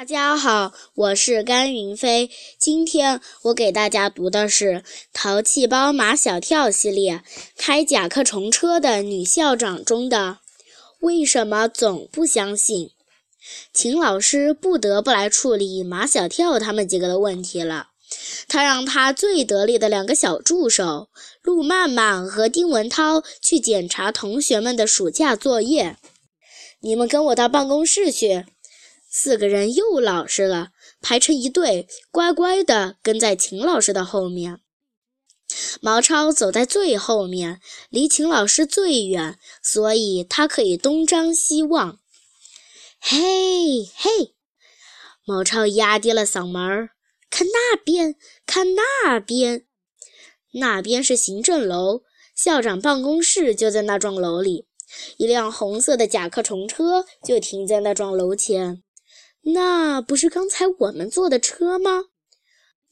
大家好，我是甘云飞。今天我给大家读的是《淘气包马小跳》系列《开甲壳虫车的女校长》中的“为什么总不相信”。秦老师不得不来处理马小跳他们几个的问题了。他让他最得力的两个小助手陆曼曼和丁文涛去检查同学们的暑假作业。你们跟我到办公室去。四个人又老实了，排成一队，乖乖地跟在秦老师的后面。毛超走在最后面，离秦老师最远，所以他可以东张西望。嘿，嘿！毛超压低了嗓门儿：“看那边，看那边，那边是行政楼，校长办公室就在那幢楼里。一辆红色的甲壳虫车就停在那幢楼前。”那不是刚才我们坐的车吗？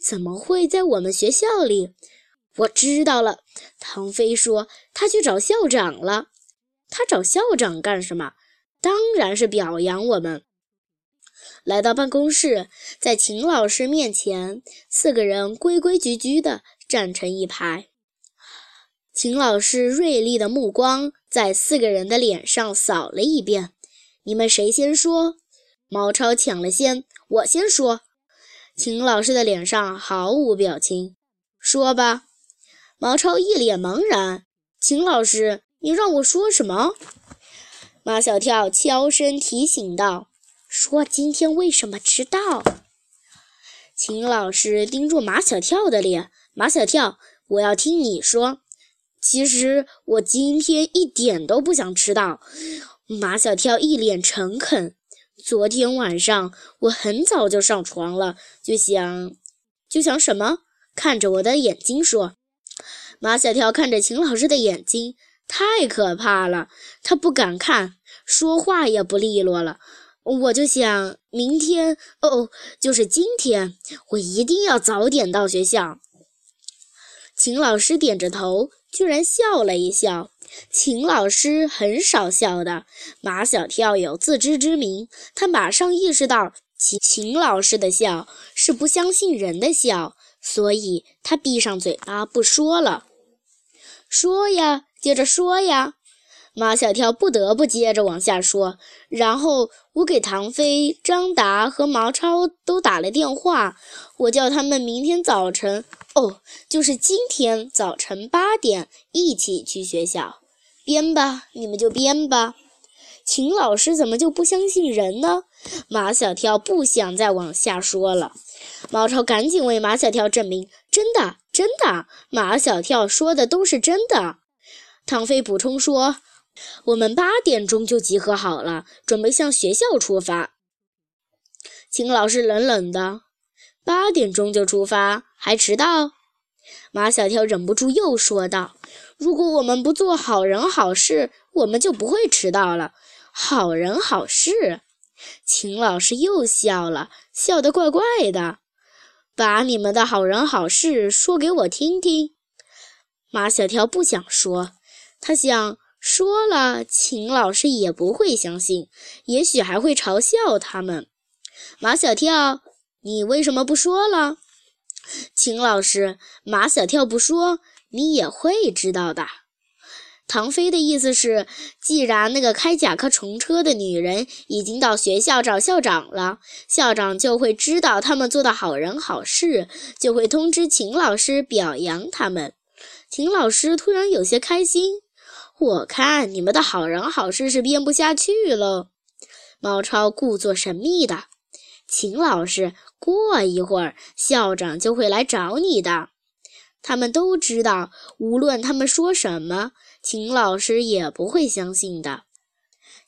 怎么会在我们学校里？我知道了，唐飞说他去找校长了。他找校长干什么？当然是表扬我们。来到办公室，在秦老师面前，四个人规规矩矩地站成一排。秦老师锐利的目光在四个人的脸上扫了一遍：“你们谁先说？”毛超抢了先，我先说。秦老师的脸上毫无表情，说吧。毛超一脸茫然。秦老师，你让我说什么？马小跳悄声提醒道：“说今天为什么迟到。”秦老师盯住马小跳的脸。马小跳，我要听你说。其实我今天一点都不想迟到。马小跳一脸诚恳。昨天晚上我很早就上床了，就想，就想什么？看着我的眼睛说。马小跳看着秦老师的眼睛，太可怕了，他不敢看，说话也不利落了。我就想，明天，哦，就是今天，我一定要早点到学校。秦老师点着头，居然笑了一笑。秦老师很少笑的，马小跳有自知之明，他马上意识到秦秦老师的笑是不相信人的笑，所以他闭上嘴巴不说了。说呀，接着说呀，马小跳不得不接着往下说。然后我给唐飞、张达和毛超都打了电话，我叫他们明天早晨。哦，就是今天早晨八点一起去学校，编吧，你们就编吧。秦老师怎么就不相信人呢？马小跳不想再往下说了。毛超赶紧为马小跳证明，真的，真的，马小跳说的都是真的。唐飞补充说，我们八点钟就集合好了，准备向学校出发。秦老师冷冷的。八点钟就出发，还迟到？马小跳忍不住又说道：“如果我们不做好人好事，我们就不会迟到了。”好人好事，秦老师又笑了，笑得怪怪的。把你们的好人好事说给我听听。马小跳不想说，他想说了，秦老师也不会相信，也许还会嘲笑他们。马小跳。你为什么不说了，秦老师？马小跳不说，你也会知道的。唐飞的意思是，既然那个开甲壳虫车的女人已经到学校找校长了，校长就会知道他们做的好人好事，就会通知秦老师表扬他们。秦老师突然有些开心，我看你们的好人好事是编不下去了。猫超故作神秘的。秦老师，过一会儿校长就会来找你的。他们都知道，无论他们说什么，秦老师也不会相信的。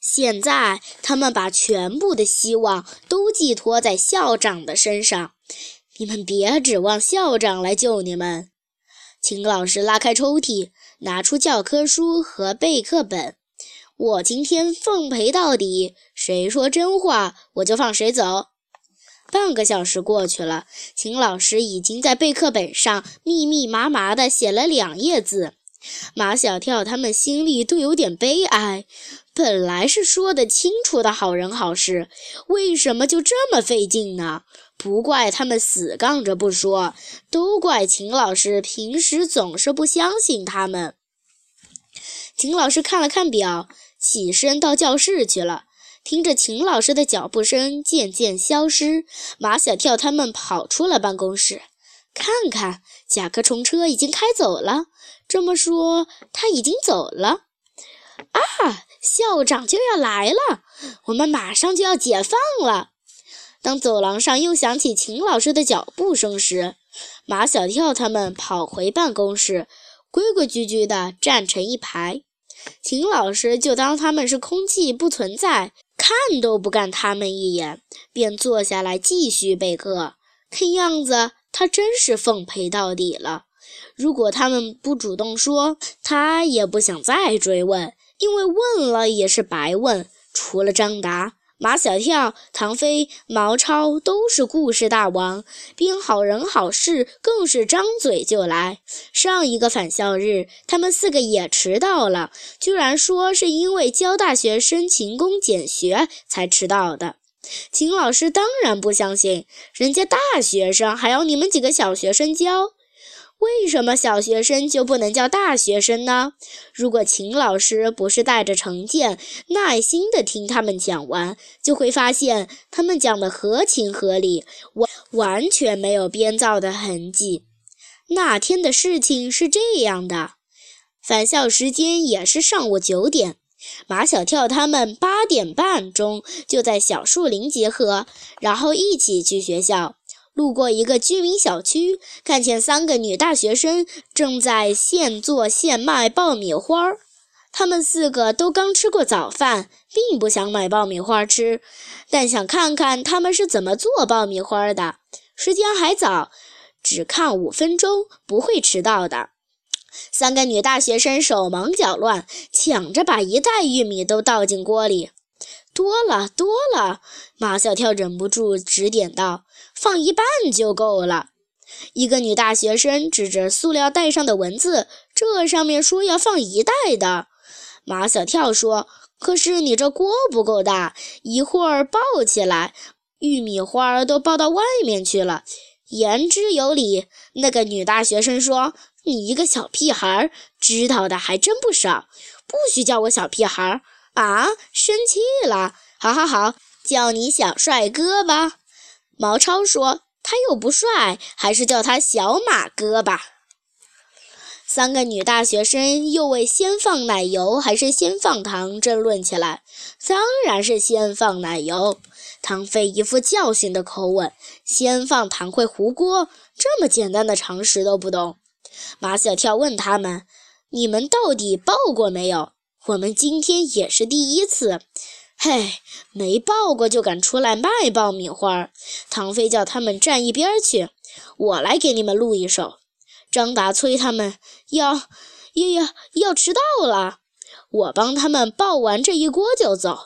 现在，他们把全部的希望都寄托在校长的身上。你们别指望校长来救你们。秦老师拉开抽屉，拿出教科书和备课本。我今天奉陪到底，谁说真话，我就放谁走。半个小时过去了，秦老师已经在备课本上密密麻麻地写了两页字。马小跳他们心里都有点悲哀。本来是说得清楚的好人好事，为什么就这么费劲呢？不怪他们死杠着不说，都怪秦老师平时总是不相信他们。秦老师看了看表，起身到教室去了。听着秦老师的脚步声渐渐消失，马小跳他们跑出了办公室，看看甲壳虫车已经开走了。这么说，他已经走了啊！校长就要来了，我们马上就要解放了。当走廊上又响起秦老师的脚步声时，马小跳他们跑回办公室，规规矩矩地站成一排。秦老师就当他们是空气不存在，看都不看他们一眼，便坐下来继续备课。看样子他真是奉陪到底了。如果他们不主动说，他也不想再追问，因为问了也是白问。除了张达。马小跳、唐飞、毛超都是故事大王，编好人好事更是张嘴就来。上一个返校日，他们四个也迟到了，居然说是因为教大学生勤工俭学才迟到的。秦老师当然不相信，人家大学生还要你们几个小学生教。为什么小学生就不能叫大学生呢？如果秦老师不是带着成见，耐心地听他们讲完，就会发现他们讲的合情合理，完完全没有编造的痕迹。那天的事情是这样的：返校时间也是上午九点，马小跳他们八点半钟就在小树林集合，然后一起去学校。路过一个居民小区，看见三个女大学生正在现做现卖爆米花儿。她们四个都刚吃过早饭，并不想买爆米花吃，但想看看她们是怎么做爆米花的。时间还早，只看五分钟，不会迟到的。三个女大学生手忙脚乱，抢着把一袋玉米都倒进锅里。多了多了，马小跳忍不住指点道：“放一半就够了。”一个女大学生指着塑料袋上的文字：“这上面说要放一袋的。”马小跳说：“可是你这锅不够大，一会儿爆起来，玉米花都爆到外面去了。”言之有理。那个女大学生说：“你一个小屁孩，知道的还真不少，不许叫我小屁孩。”啊，生气了！好好好，叫你小帅哥吧。毛超说：“他又不帅，还是叫他小马哥吧。”三个女大学生又为先放奶油还是先放糖争论起来。当然是先放奶油。唐飞一副教训的口吻：“先放糖会糊锅，这么简单的常识都不懂。”马小跳问他们：“你们到底抱过没有？”我们今天也是第一次，嘿，没爆过就敢出来卖爆米花。唐飞叫他们站一边去，我来给你们录一首。张达催他们要，要要要迟到了，我帮他们爆完这一锅就走。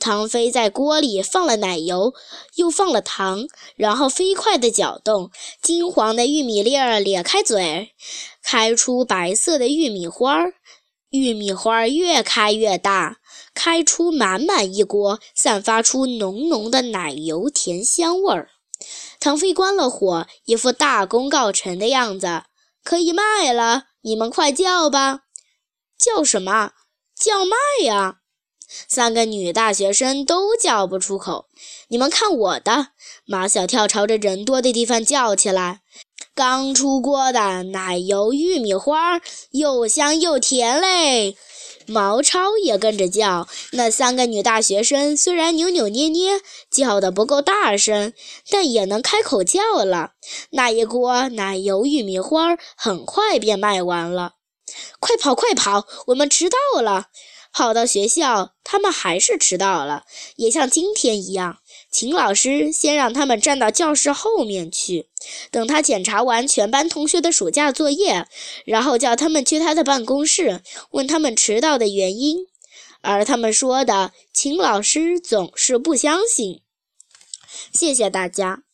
唐飞在锅里放了奶油，又放了糖，然后飞快地搅动，金黄的玉米粒儿咧开嘴，开出白色的玉米花儿。玉米花越开越大，开出满满一锅，散发出浓浓的奶油甜香味儿。唐飞关了火，一副大功告成的样子。可以卖了，你们快叫吧！叫什么？叫卖呀！三个女大学生都叫不出口。你们看我的！马小跳朝着人多的地方叫起来。刚出锅的奶油玉米花，又香又甜嘞！毛超也跟着叫。那三个女大学生虽然扭扭捏捏，叫得不够大声，但也能开口叫了。那一锅奶油玉米花很快便卖完了。快跑，快跑！我们迟到了。跑到学校，他们还是迟到了，也像今天一样。秦老师先让他们站到教室后面去，等他检查完全班同学的暑假作业，然后叫他们去他的办公室，问他们迟到的原因。而他们说的，秦老师总是不相信。谢谢大家。